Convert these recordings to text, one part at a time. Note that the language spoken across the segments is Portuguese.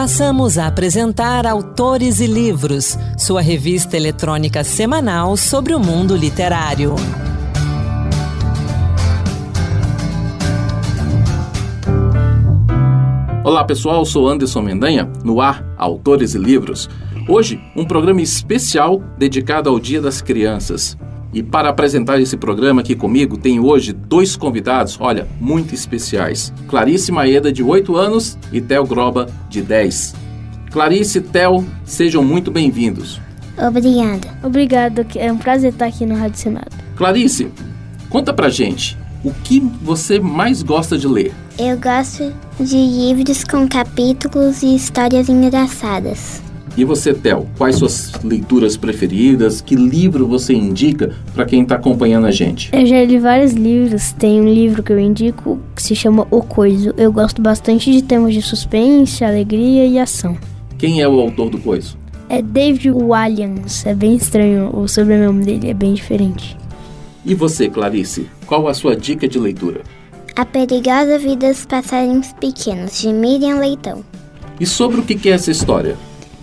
Passamos a apresentar Autores e Livros, sua revista eletrônica semanal sobre o mundo literário. Olá pessoal, sou Anderson Mendanha, no ar Autores e Livros. Hoje, um programa especial dedicado ao Dia das Crianças. E para apresentar esse programa aqui comigo, tenho hoje dois convidados, olha, muito especiais. Clarice Maeda, de 8 anos, e Theo Groba, de 10. Clarice e Theo, sejam muito bem-vindos. Obrigada. Obrigado, é um prazer estar aqui no Rádio Senado. Clarice, conta pra gente, o que você mais gosta de ler? Eu gosto de livros com capítulos e histórias engraçadas. E você, Tel, quais suas leituras preferidas? Que livro você indica para quem está acompanhando a gente? Eu já li vários livros. Tem um livro que eu indico que se chama O Coiso. Eu gosto bastante de temas de suspense, alegria e ação. Quem é o autor do Coiso? É David Williams. É bem estranho o sobrenome dele, é bem diferente. E você, Clarice, qual a sua dica de leitura? A Perigosa Vida dos Passarinhos Pequenos, de Miriam Leitão. E sobre o que é essa história?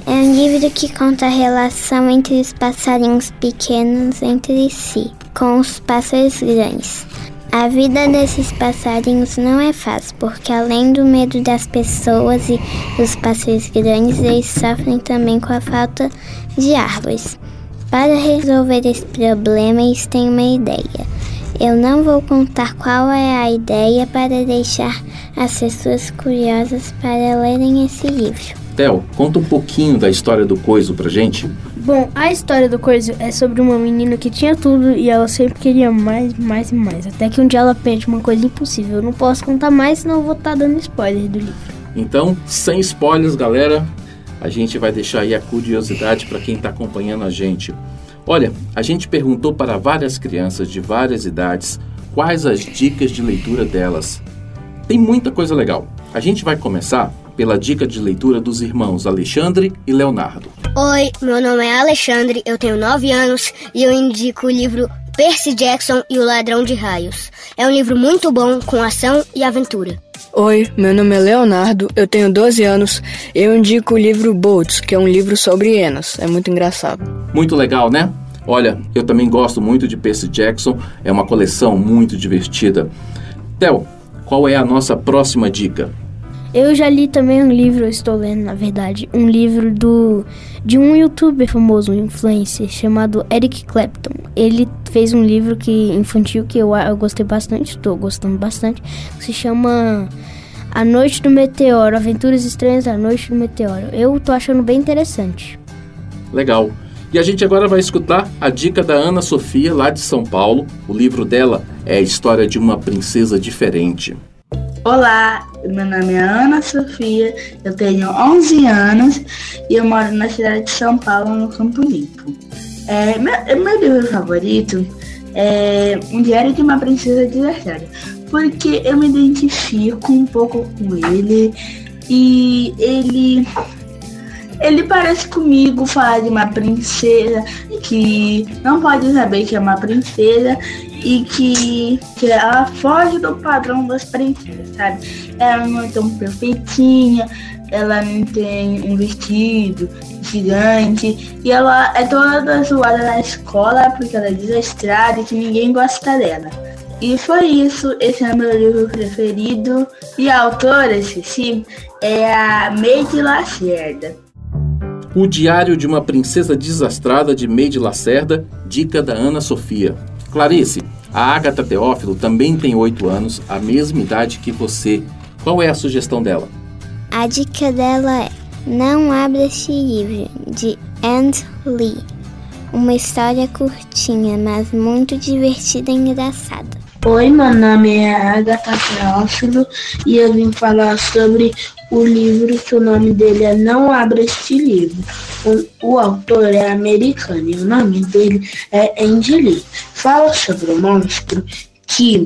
É um livro que conta a relação entre os passarinhos pequenos entre si, com os pássaros grandes. A vida desses passarinhos não é fácil, porque além do medo das pessoas e dos pássaros grandes, eles sofrem também com a falta de árvores. Para resolver esse problema, eles têm uma ideia. Eu não vou contar qual é a ideia para deixar as pessoas curiosas para lerem esse livro. Conta um pouquinho da história do Coiso pra gente. Bom, a história do Coiso é sobre uma menina que tinha tudo e ela sempre queria mais, mais e mais. Até que um dia ela pede uma coisa impossível. Eu não posso contar mais, senão eu vou estar tá dando spoiler do livro. Então, sem spoilers, galera, a gente vai deixar aí a curiosidade para quem está acompanhando a gente. Olha, a gente perguntou para várias crianças de várias idades quais as dicas de leitura delas. Tem muita coisa legal. A gente vai começar pela dica de leitura dos irmãos Alexandre e Leonardo. Oi, meu nome é Alexandre, eu tenho 9 anos e eu indico o livro Percy Jackson e o Ladrão de Raios. É um livro muito bom, com ação e aventura. Oi, meu nome é Leonardo, eu tenho 12 anos e eu indico o livro Bolts, que é um livro sobre hienas. É muito engraçado. Muito legal, né? Olha, eu também gosto muito de Percy Jackson, é uma coleção muito divertida. Theo, qual é a nossa próxima dica? Eu já li também um livro, eu estou lendo, na verdade, um livro do de um youtuber famoso, um influencer, chamado Eric Clapton. Ele fez um livro que infantil que eu, eu gostei bastante, estou gostando bastante, que se chama A Noite do Meteoro, Aventuras Estranhas A Noite do Meteoro. Eu tô achando bem interessante. Legal. E a gente agora vai escutar a dica da Ana Sofia, lá de São Paulo. O livro dela é a história de uma princesa diferente. Olá, meu nome é Ana Sofia, eu tenho 11 anos e eu moro na cidade de São Paulo, no Campo Limpo. É, meu, meu livro favorito é Um Diário de uma Princesa Desertada, porque eu me identifico um pouco com ele e ele ele parece comigo falar de uma princesa que não pode saber que é uma princesa e que, que ela foge do padrão das princesas, sabe? Ela não é tão perfeitinha, ela não tem um vestido gigante e ela é toda zoada na escola porque ela é desastrada e que ninguém gosta dela. E foi isso, esse é meu livro preferido. E a autora, sim, é a Meide Lacerda. O Diário de uma Princesa Desastrada de Meide Lacerda, dica da Ana Sofia. Clarice, a Agatha Teófilo também tem 8 anos, a mesma idade que você. Qual é a sugestão dela? A dica dela é Não Abra Este Livro, de Anne Lee. Uma história curtinha, mas muito divertida e engraçada. Oi, meu nome é Agatha Teófilo e eu vim falar sobre o livro que o nome dele é Não Abra Este Livro. O, o autor é americano e o nome dele é Andy Lee. Fala sobre o monstro que,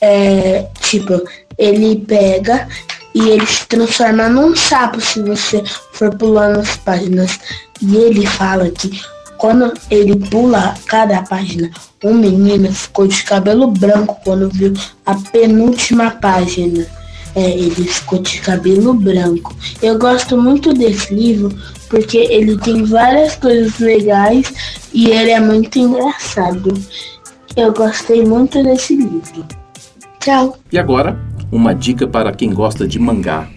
é, tipo, ele pega e ele se transforma num sapo se você for pulando as páginas. E ele fala que quando ele pula cada página, um menino ficou de cabelo branco quando viu a penúltima página. É, ele ficou de cabelo branco. Eu gosto muito desse livro porque ele tem várias coisas legais e ele é muito engraçado. Eu gostei muito desse livro. Tchau. E agora, uma dica para quem gosta de mangá.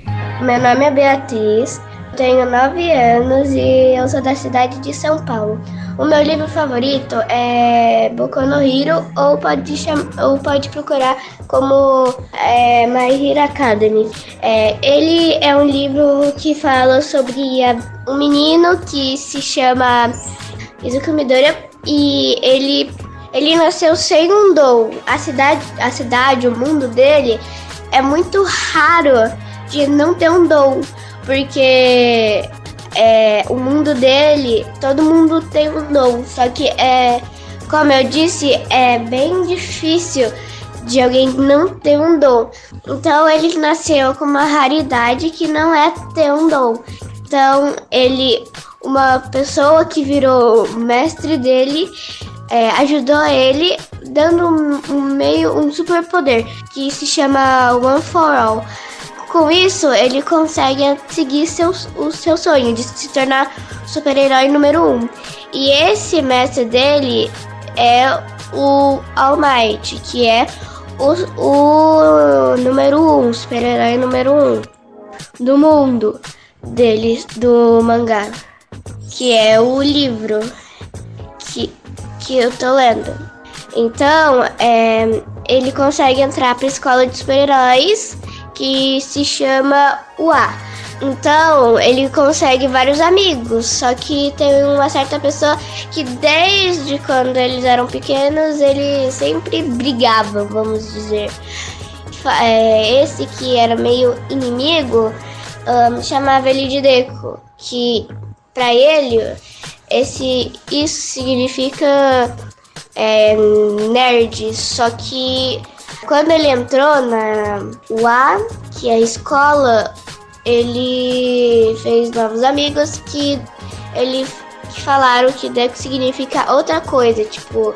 Meu nome é Beatriz, tenho 9 anos e eu sou da cidade de São Paulo. O meu livro favorito é Boku no Hero ou pode, ou pode procurar como é, My Hero Academy. É, ele é um livro que fala sobre a, um menino que se chama Izuku Midoriya e ele, ele nasceu sem um dom. A cidade, a cidade, o mundo dele é muito raro de não ter um dom, porque é, o mundo dele, todo mundo tem um dom, só que é, como eu disse, é bem difícil de alguém não ter um dom. Então ele nasceu com uma raridade que não é ter um dom. Então ele, uma pessoa que virou mestre dele, é, ajudou ele dando um, um meio um superpoder que se chama One for All. Com isso, ele consegue seguir seu, o seu sonho de se tornar super-herói número um. E esse mestre dele é o All Might, que é o, o número um, super-herói número um do mundo dele, do mangá, que é o livro que, que eu tô lendo. Então, é, ele consegue entrar para a escola de super-heróis que se chama UA. Então, ele consegue vários amigos, só que tem uma certa pessoa que desde quando eles eram pequenos, eles sempre brigavam, vamos dizer. É, esse que era meio inimigo, um, chamava ele de Deco, que para ele esse isso significa é, nerd, só que quando ele entrou na UA, que é a escola, ele fez novos amigos que ele que falaram que Deco significa outra coisa, tipo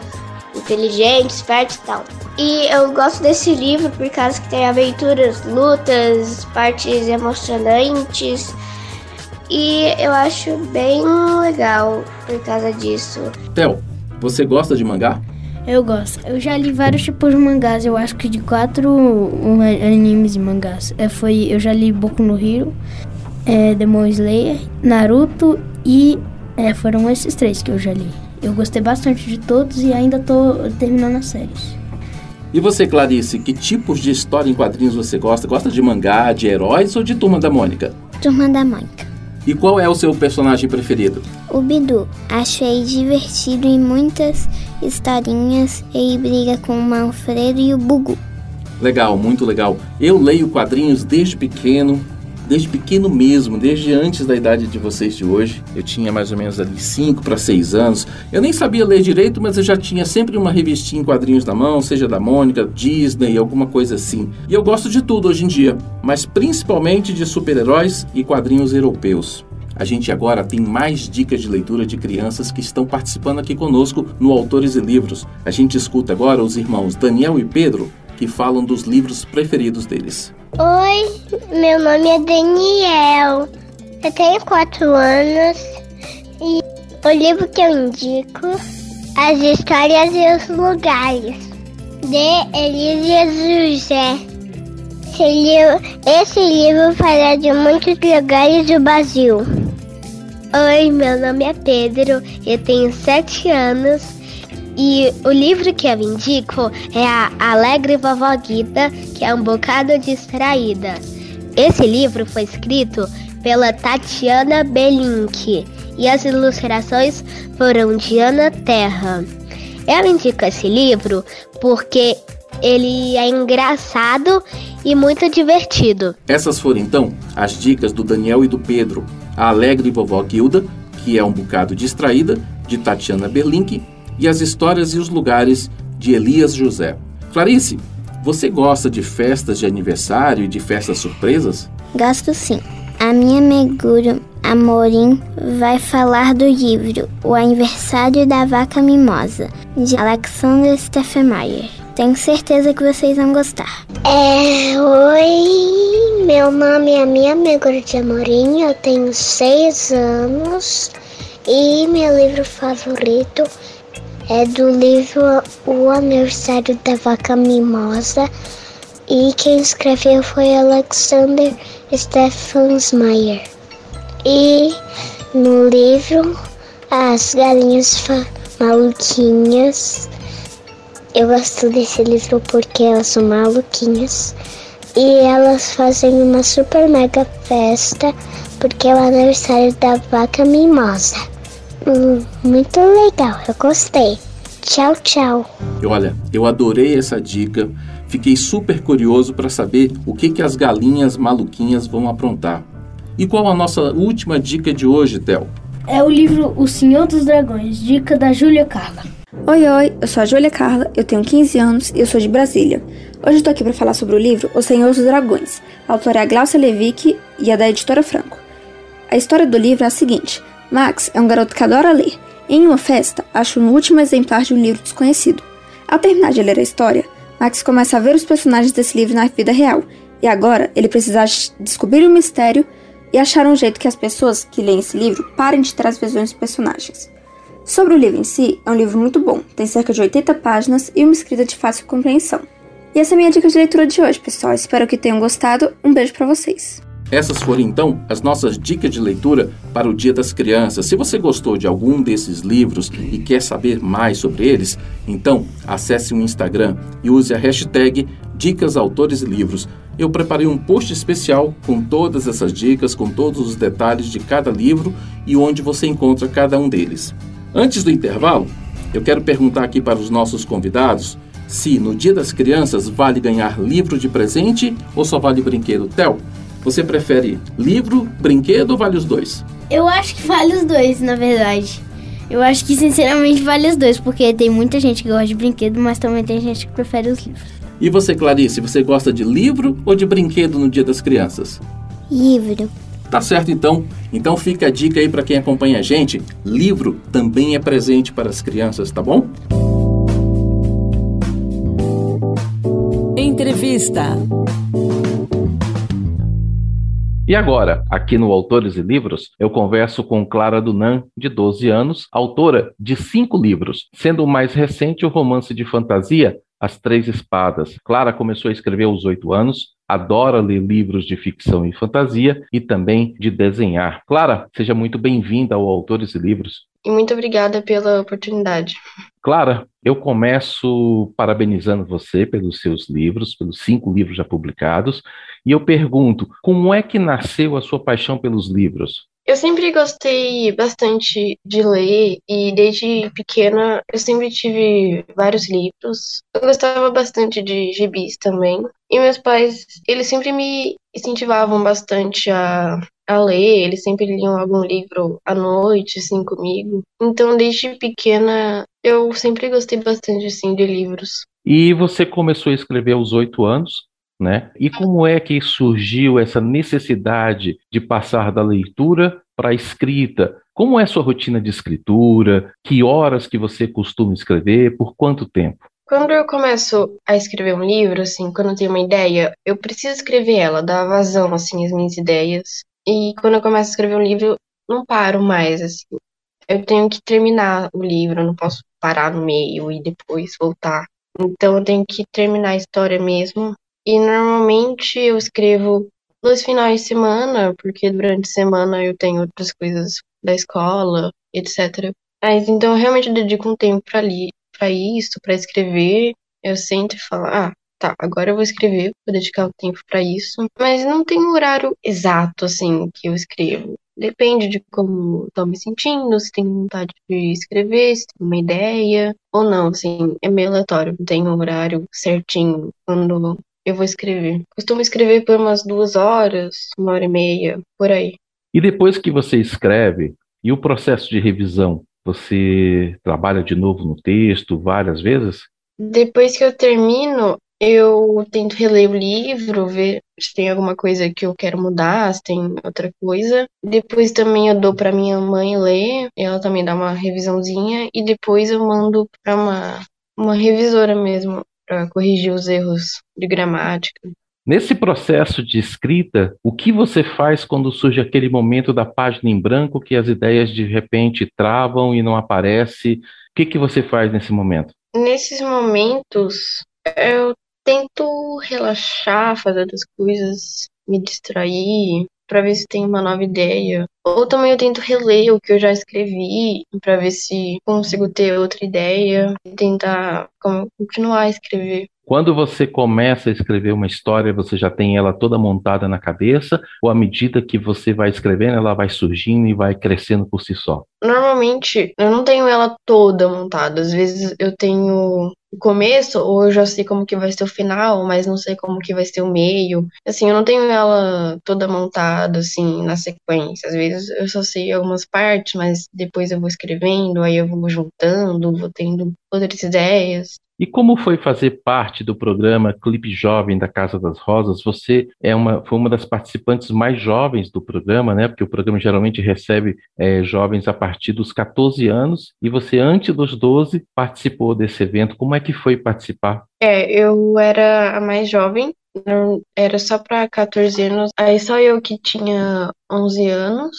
inteligente, esperto e tal. E eu gosto desse livro por causa que tem aventuras, lutas, partes emocionantes. E eu acho bem legal por causa disso. Theo, você gosta de mangá? Eu gosto. Eu já li vários tipos de mangás. Eu acho que de quatro um, animes e mangás. É, foi, eu já li Boku no Hero, é, Demon Slayer, Naruto e é, foram esses três que eu já li. Eu gostei bastante de todos e ainda tô terminando as séries. E você, Clarice, que tipos de história em quadrinhos você gosta? Gosta de mangá, de heróis ou de Turma da Mônica? Turma da Mônica. E qual é o seu personagem preferido? O Bidu. Achei divertido em muitas historinhas. Ele briga com o Manfredo e o Bugu. Legal, muito legal. Eu leio quadrinhos desde pequeno, desde pequeno mesmo, desde antes da idade de vocês de hoje. Eu tinha mais ou menos ali 5 para 6 anos. Eu nem sabia ler direito, mas eu já tinha sempre uma revistinha em quadrinhos na mão, seja da Mônica, Disney, alguma coisa assim. E eu gosto de tudo hoje em dia, mas principalmente de super-heróis e quadrinhos europeus. A gente agora tem mais dicas de leitura de crianças que estão participando aqui conosco no Autores e Livros. A gente escuta agora os irmãos Daniel e Pedro, que falam dos livros preferidos deles. Oi, meu nome é Daniel. Eu tenho quatro anos e o livro que eu indico, As Histórias e os Lugares, de Elise José. Esse livro, esse livro fala de muitos lugares do Brasil. Oi, meu nome é Pedro, eu tenho sete anos e o livro que eu indico é a Alegre Vovó Guida, que é um bocado distraída. Esse livro foi escrito pela Tatiana Belink e as ilustrações foram de Ana Terra. Eu indico esse livro porque ele é engraçado e muito divertido. Essas foram então as dicas do Daniel e do Pedro a alegre vovó Gilda, que é um bocado distraída, de Tatiana Belink, e as histórias e os lugares de Elias José. Clarice, você gosta de festas de aniversário e de festas surpresas? Gosto sim. A minha megura Amorim vai falar do livro O Aniversário da Vaca Mimosa, de Alexander Steffenmeyer. Tenho certeza que vocês vão gostar. É, oi, meu nome é minha amiga de Amorim, eu tenho seis anos e meu livro favorito é do livro O Aniversário da Vaca Mimosa e quem escreveu foi Alexander Stefansmeyer. E no livro As Galinhas Maluquinhas eu gosto desse livro porque elas são maluquinhas e elas fazem uma super mega festa porque é o aniversário da vaca mimosa. Hum, muito legal, eu gostei. Tchau, tchau. Olha, eu adorei essa dica. Fiquei super curioso para saber o que, que as galinhas maluquinhas vão aprontar. E qual a nossa última dica de hoje, Tel? É o livro O Senhor dos Dragões, dica da Júlia Carla. Oi, oi, eu sou a Júlia Carla, eu tenho 15 anos e eu sou de Brasília. Hoje tô aqui para falar sobre o livro O Senhor dos Dragões. A autora é a Glaucia Levick e é da editora Franco. A história do livro é a seguinte: Max é um garoto que adora ler. Em uma festa, acha um último exemplar de um livro desconhecido. Ao terminar de ler a história, Max começa a ver os personagens desse livro na vida real, e agora ele precisa descobrir o mistério e achar um jeito que as pessoas que leem esse livro parem de as visões dos personagens. Sobre o livro em si, é um livro muito bom, tem cerca de 80 páginas e uma escrita de fácil compreensão. E essa é a minha dica de leitura de hoje, pessoal. Espero que tenham gostado. Um beijo para vocês. Essas foram então as nossas dicas de leitura para o Dia das Crianças. Se você gostou de algum desses livros e quer saber mais sobre eles, então acesse o Instagram e use a hashtag Dicas Autores e Livros. Eu preparei um post especial com todas essas dicas, com todos os detalhes de cada livro e onde você encontra cada um deles. Antes do intervalo, eu quero perguntar aqui para os nossos convidados se no Dia das Crianças vale ganhar livro de presente ou só vale brinquedo. Tel, você prefere livro, brinquedo ou vale os dois? Eu acho que vale os dois, na verdade. Eu acho que sinceramente vale os dois, porque tem muita gente que gosta de brinquedo, mas também tem gente que prefere os livros. E você, Clarice, você gosta de livro ou de brinquedo no Dia das Crianças? Livro. Tá certo então? Então fica a dica aí para quem acompanha a gente. Livro também é presente para as crianças, tá bom? Entrevista. E agora, aqui no Autores e Livros, eu converso com Clara Dunan, de 12 anos, autora de cinco livros, sendo o mais recente o romance de fantasia As Três Espadas. Clara começou a escrever aos oito anos, adora ler livros de ficção e fantasia e também de desenhar. Clara, seja muito bem-vinda ao Autores e Livros. E muito obrigada pela oportunidade. Clara, eu começo parabenizando você pelos seus livros, pelos cinco livros já publicados, e eu pergunto, como é que nasceu a sua paixão pelos livros? Eu sempre gostei bastante de ler e desde pequena eu sempre tive vários livros. Eu gostava bastante de gibis também. E meus pais, eles sempre me incentivavam bastante a, a ler, eles sempre liam algum livro à noite, assim, comigo. Então, desde pequena, eu sempre gostei bastante, assim, de livros. E você começou a escrever aos oito anos? Né? E como é que surgiu essa necessidade de passar da leitura para a escrita? Como é a sua rotina de escritura? Que horas que você costuma escrever? Por quanto tempo? Quando eu começo a escrever um livro, assim, quando eu tenho uma ideia, eu preciso escrever ela, dar vazão, assim, às minhas ideias. E quando eu começo a escrever um livro, não paro mais, assim. Eu tenho que terminar o livro, eu não posso parar no meio e depois voltar. Então eu tenho que terminar a história mesmo e normalmente eu escrevo nos finais de semana, porque durante a semana eu tenho outras coisas da escola, etc. Mas então eu realmente dedico um tempo para ali, para isso, para escrever. Eu sento e falo, ah, tá, agora eu vou escrever, vou dedicar o tempo para isso. Mas não tem um horário exato assim que eu escrevo. Depende de como estou me sentindo, se tenho vontade de escrever, se tenho uma ideia ou não, assim, é meio aleatório, não tem um horário certinho quando eu vou escrever. Costumo escrever por umas duas horas, uma hora e meia, por aí. E depois que você escreve, e o processo de revisão? Você trabalha de novo no texto várias vezes? Depois que eu termino, eu tento reler o livro, ver se tem alguma coisa que eu quero mudar, se tem outra coisa. Depois também eu dou para minha mãe ler, ela também dá uma revisãozinha e depois eu mando para uma uma revisora mesmo para corrigir os erros de gramática. Nesse processo de escrita, o que você faz quando surge aquele momento da página em branco que as ideias de repente travam e não aparece? O que, que você faz nesse momento? Nesses momentos, eu tento relaxar, fazer outras coisas, me distrair, para ver se tem uma nova ideia. Ou também eu tento reler o que eu já escrevi para ver se consigo ter outra ideia e tentar continuar a escrever. Quando você começa a escrever uma história, você já tem ela toda montada na cabeça, ou à medida que você vai escrevendo, ela vai surgindo e vai crescendo por si só? Normalmente, eu não tenho ela toda montada. Às vezes eu tenho o começo, ou eu já sei como que vai ser o final, mas não sei como que vai ser o meio. Assim, eu não tenho ela toda montada, assim, na sequência. Às vezes eu só sei algumas partes, mas depois eu vou escrevendo, aí eu vou juntando, vou tendo outras ideias. E como foi fazer parte do programa Clipe Jovem da Casa das Rosas? Você é uma, foi uma das participantes mais jovens do programa, né? Porque o programa geralmente recebe é, jovens a partir dos 14 anos, e você, antes dos 12, participou desse evento. Como é que foi participar? É, eu era a mais jovem, era só para 14 anos, aí só eu que tinha 11 anos,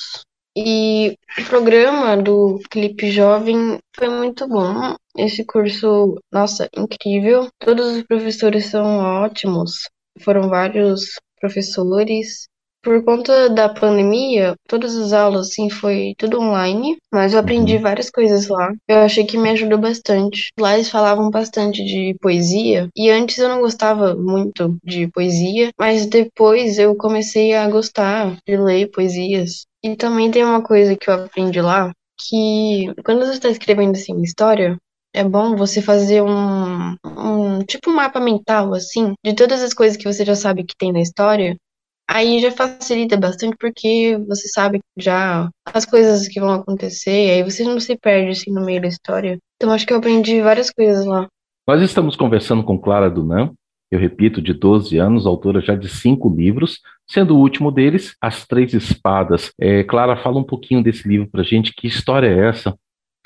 e o programa do Clipe Jovem foi muito bom. Esse curso, nossa, incrível. Todos os professores são ótimos. Foram vários professores. Por conta da pandemia, todas as aulas, assim, foi tudo online, mas eu aprendi uhum. várias coisas lá. Eu achei que me ajudou bastante. Lá eles falavam bastante de poesia, e antes eu não gostava muito de poesia, mas depois eu comecei a gostar de ler poesias. E também tem uma coisa que eu aprendi lá, que quando você está escrevendo assim uma história, é bom você fazer um, um tipo um mapa mental assim de todas as coisas que você já sabe que tem na história. Aí já facilita bastante porque você sabe já as coisas que vão acontecer, aí você não se perde assim no meio da história. Então acho que eu aprendi várias coisas lá. Nós estamos conversando com Clara Dunan, eu repito, de 12 anos, autora já de cinco livros, sendo o último deles As Três Espadas. É, Clara, fala um pouquinho desse livro pra gente, que história é essa?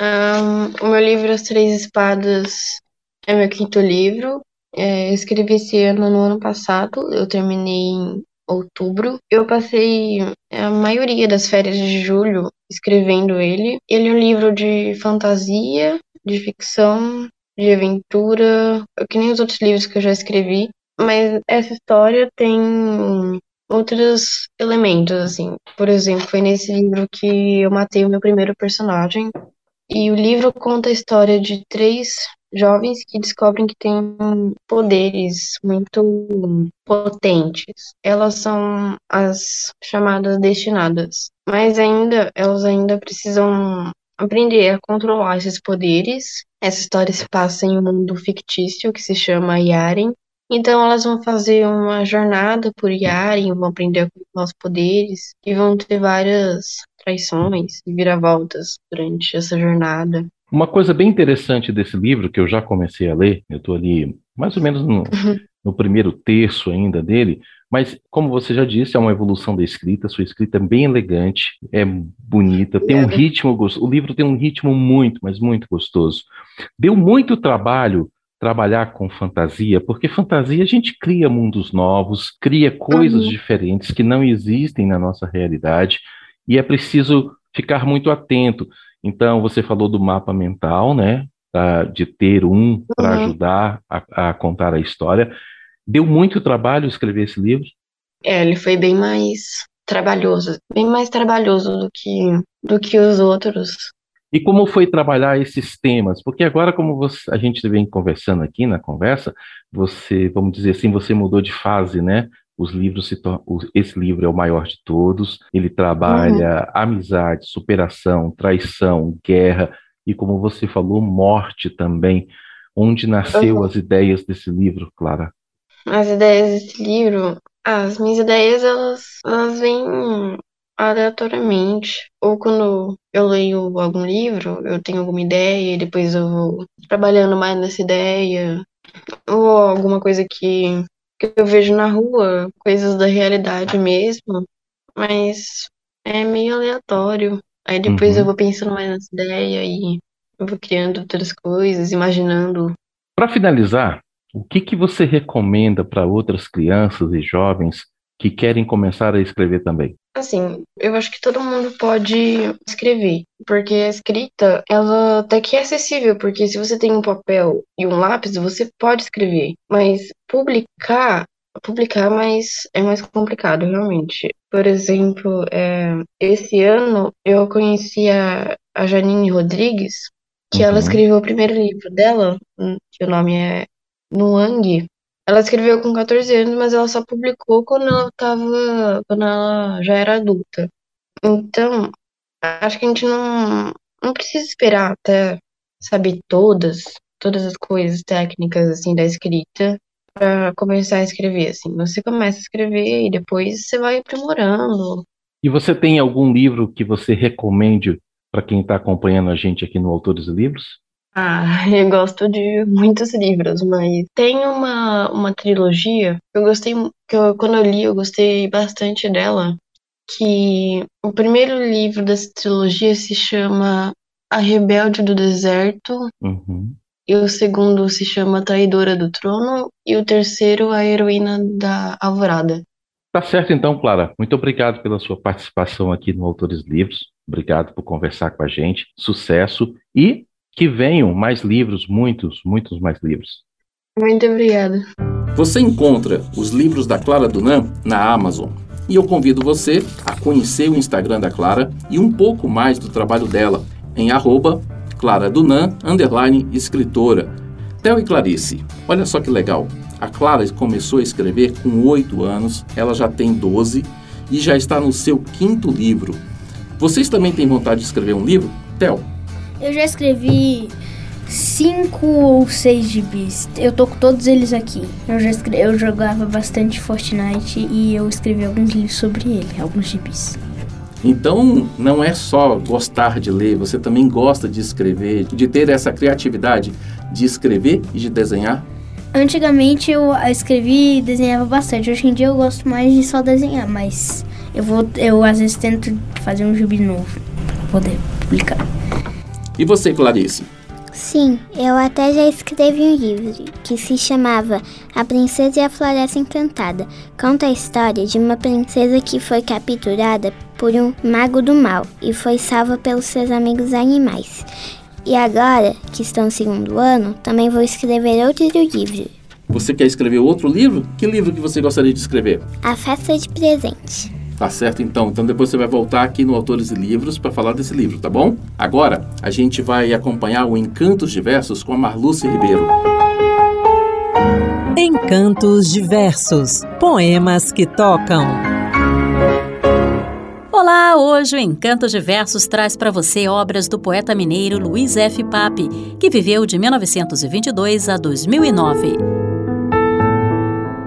Um, o meu livro As Três Espadas é meu quinto livro. É, eu escrevi esse ano, no ano passado, eu terminei em outubro. Eu passei a maioria das férias de julho escrevendo ele. Ele é um livro de fantasia, de ficção, de aventura, que nem os outros livros que eu já escrevi, mas essa história tem outros elementos, assim. Por exemplo, foi nesse livro que eu matei o meu primeiro personagem. E o livro conta a história de três jovens que descobrem que têm poderes muito potentes. Elas são as chamadas destinadas, mas ainda elas ainda precisam aprender a controlar esses poderes. Essa história se passa em um mundo fictício que se chama Yaren. Então elas vão fazer uma jornada por Yaren, vão aprender a controlar os poderes e vão ter várias traições e viravoltas durante essa jornada. Uma coisa bem interessante desse livro, que eu já comecei a ler, eu estou ali mais ou menos no, uhum. no primeiro terço ainda dele, mas, como você já disse, é uma evolução da escrita. Sua escrita é bem elegante, é bonita, tem um ritmo gostoso. O livro tem um ritmo muito, mas muito gostoso. Deu muito trabalho trabalhar com fantasia, porque fantasia a gente cria mundos novos, cria coisas uhum. diferentes que não existem na nossa realidade, e é preciso ficar muito atento. Então, você falou do mapa mental, né? de ter um para uhum. ajudar a, a contar a história. Deu muito trabalho escrever esse livro? É, ele foi bem mais trabalhoso, bem mais trabalhoso do que, do que os outros. E como foi trabalhar esses temas? Porque agora, como você, a gente vem conversando aqui na conversa, você, vamos dizer assim, você mudou de fase, né? Os livros se esse livro é o maior de todos. Ele trabalha uhum. amizade, superação, traição, guerra e, como você falou, morte também. Onde nasceu uhum. as ideias desse livro, Clara? as ideias desse livro, as minhas ideias, elas, elas vêm aleatoriamente. Ou quando eu leio algum livro, eu tenho alguma ideia e depois eu vou trabalhando mais nessa ideia. Ou alguma coisa que, que eu vejo na rua, coisas da realidade mesmo. Mas é meio aleatório. Aí depois uhum. eu vou pensando mais nessa ideia e vou criando outras coisas, imaginando. Para finalizar, o que, que você recomenda para outras crianças e jovens que querem começar a escrever também? Assim, eu acho que todo mundo pode escrever, porque a escrita, ela até que é acessível, porque se você tem um papel e um lápis, você pode escrever, mas publicar publicar, mas é mais complicado, realmente. Por exemplo, é, esse ano eu conheci a, a Janine Rodrigues, que uhum. ela escreveu o primeiro livro dela, hum, que o nome é Nuang. Ela escreveu com 14 anos, mas ela só publicou quando ela tava, quando ela já era adulta. Então, acho que a gente não, não precisa esperar até saber todas, todas as coisas técnicas assim da escrita para começar a escrever, assim. Você começa a escrever e depois você vai aprimorando. E você tem algum livro que você recomende para quem está acompanhando a gente aqui no Autores e Livros? Ah, eu gosto de muitos livros, mas tem uma, uma trilogia que eu gostei, que eu, quando eu li, eu gostei bastante dela, que o primeiro livro dessa trilogia se chama A Rebelde do Deserto, uhum e o segundo se chama Traidora do Trono, e o terceiro, A Heroína da Alvorada. Tá certo então, Clara. Muito obrigado pela sua participação aqui no Autores Livros. Obrigado por conversar com a gente. Sucesso e que venham mais livros, muitos, muitos mais livros. Muito obrigada. Você encontra os livros da Clara Dunan na Amazon. E eu convido você a conhecer o Instagram da Clara e um pouco mais do trabalho dela em arroba Clara Dunan, underline escritora. Theo e Clarice, olha só que legal. A Clara começou a escrever com 8 anos, ela já tem 12 e já está no seu quinto livro. Vocês também têm vontade de escrever um livro? Theo? Eu já escrevi cinco ou seis gibis. Eu tô com todos eles aqui. Eu já escrevi, eu jogava bastante Fortnite e eu escrevi alguns livros sobre ele, alguns gibis. Então, não é só gostar de ler, você também gosta de escrever, de ter essa criatividade de escrever e de desenhar? Antigamente eu escrevi e desenhava bastante. Hoje em dia eu gosto mais de só desenhar, mas eu vou eu às vezes tento fazer um gibi novo para poder publicar. E você, Clarice? Sim, eu até já escrevi um livro que se chamava A Princesa e a Floresta Encantada. Conta a história de uma princesa que foi capturada por um mago do mal e foi salva pelos seus amigos animais. E agora, que estou no segundo ano, também vou escrever outro livro. Você quer escrever outro livro? Que livro que você gostaria de escrever? A Festa de Presente. Tá certo então. Então depois você vai voltar aqui no Autores e Livros para falar desse livro, tá bom? Agora a gente vai acompanhar o Encantos Diversos com a Marluce Ribeiro. Encantos Diversos Poemas que tocam. Olá, hoje o Encantos Diversos traz para você obras do poeta mineiro Luiz F. Pape, que viveu de 1922 a 2009.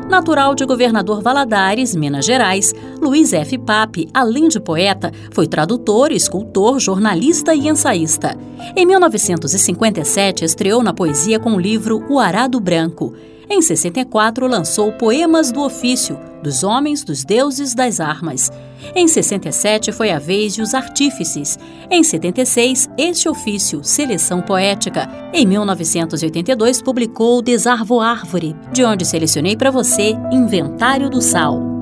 Natural de Governador Valadares, Minas Gerais, Luiz F. Pape, além de poeta, foi tradutor, escultor, jornalista e ensaísta. Em 1957, estreou na poesia com o livro O Arado Branco. Em 64, lançou Poemas do Ofício, dos Homens, dos Deuses, das Armas. Em 67, foi a vez de Os Artífices. Em 76, Este Ofício, Seleção Poética. Em 1982, publicou Desarvo Árvore, de onde selecionei para você Inventário do Sal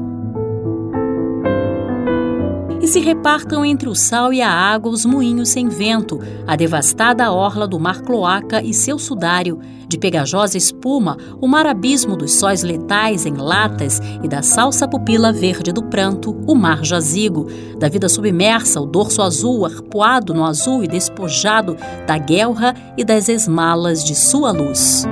se repartam entre o sal e a água os moinhos sem vento, a devastada orla do mar cloaca e seu sudário, de pegajosa espuma, o mar abismo dos sóis letais em latas e da salsa pupila verde do pranto, o mar jazigo, da vida submersa, o dorso azul arpoado no azul e despojado da guelra e das esmalas de sua luz.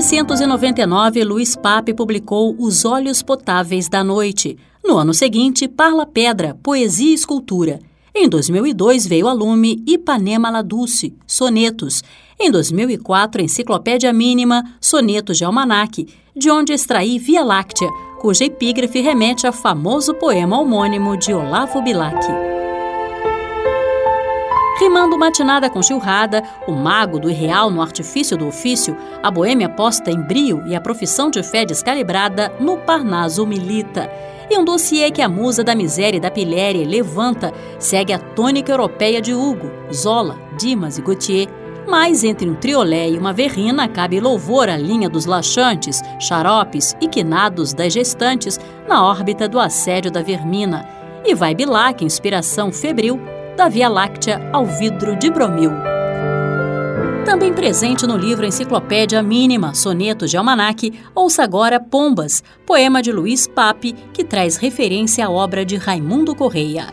Em 1999, Luiz Pape publicou Os Olhos Potáveis da Noite, no ano seguinte, Parla Pedra, Poesia e Escultura. Em 2002 veio a lume Ipanema La Dulce, Sonetos. Em 2004, Enciclopédia Mínima, Sonetos de Almanac, de onde extraí Via Láctea, cuja epígrafe remete ao famoso poema homônimo de Olavo Bilac. Rimando matinada com churrada, o mago do irreal no artifício do ofício, a boêmia posta em brio e a profissão de fé descalibrada no Parnaso milita e um dossiê que a musa da miséria e da pilhéria levanta segue a tônica europeia de Hugo, Zola, Dimas e Gautier, Mas entre um triolé e uma verrina cabe louvor à linha dos laxantes, xaropes e quinados das gestantes na órbita do assédio da vermina. E vai bilac, inspiração febril, da Via Láctea ao vidro de bromil. Também presente no livro Enciclopédia Mínima, Sonetos de Almanac, ouça agora Pombas, poema de Luiz Pape, que traz referência à obra de Raimundo Correia.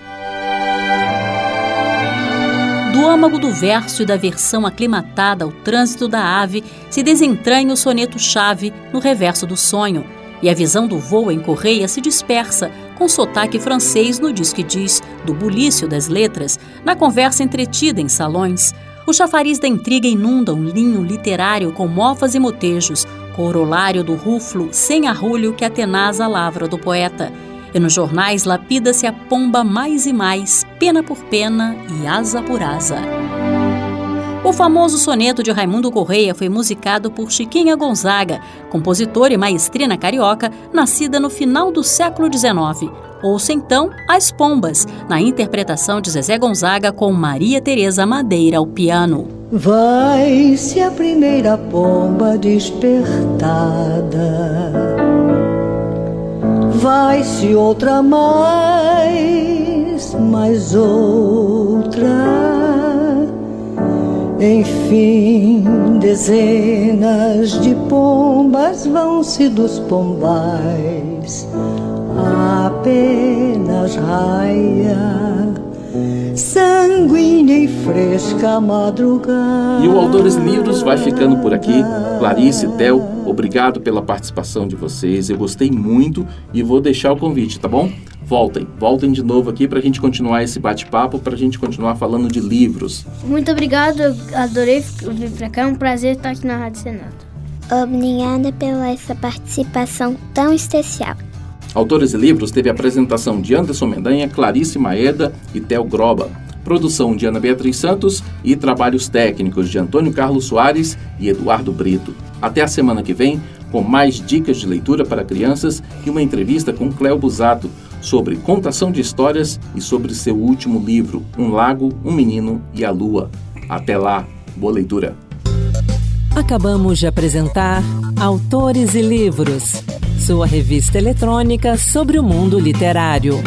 Do âmago do verso e da versão aclimatada ao trânsito da ave, se desentranha o soneto-chave no reverso do sonho, e a visão do voo em Correia se dispersa, com sotaque francês no diz que diz, do bulício das letras, na conversa entretida em salões. O chafariz da intriga inunda um linho literário com mofas e motejos, corolário do ruflo sem arrulho que atenaza a lavra do poeta. E nos jornais lapida-se a pomba mais e mais, pena por pena e asa por asa. O famoso soneto de Raimundo Correia foi musicado por Chiquinha Gonzaga, compositora e maestrina carioca, nascida no final do século XIX. Ouça então As Pombas, na interpretação de Zezé Gonzaga com Maria Tereza Madeira ao piano. Vai-se a primeira pomba despertada, vai-se outra mais, mais outra enfim, dezenas de pombas vão-se dos pombais, apenas raia, sanguínea e fresca madrugada. E o Autores Livros vai ficando por aqui. Clarice, Tel, obrigado pela participação de vocês. Eu gostei muito e vou deixar o convite, tá bom? Voltem, voltem de novo aqui para a gente continuar esse bate-papo, para a gente continuar falando de livros. Muito obrigado, eu adorei vir para cá, é um prazer estar aqui na Rádio Senado. Obrigada pela essa participação tão especial. Autores e Livros teve a apresentação de Anderson Mendanha, Clarice Maeda e Tel Groba. Produção de Ana Beatriz Santos e trabalhos técnicos de Antônio Carlos Soares e Eduardo Brito. Até a semana que vem, com mais dicas de leitura para crianças e uma entrevista com Cléo Busato, sobre contação de histórias e sobre seu último livro, Um Lago, um Menino e a Lua. Até lá, boa leitura. Acabamos de apresentar Autores e Livros, sua revista eletrônica sobre o mundo literário.